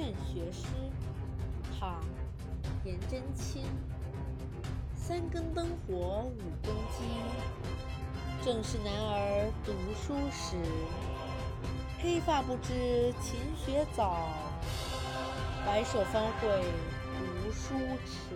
劝学诗唐颜真卿三更灯火五更鸡正是男儿读书时黑发不知勤学早白首方悔读书迟。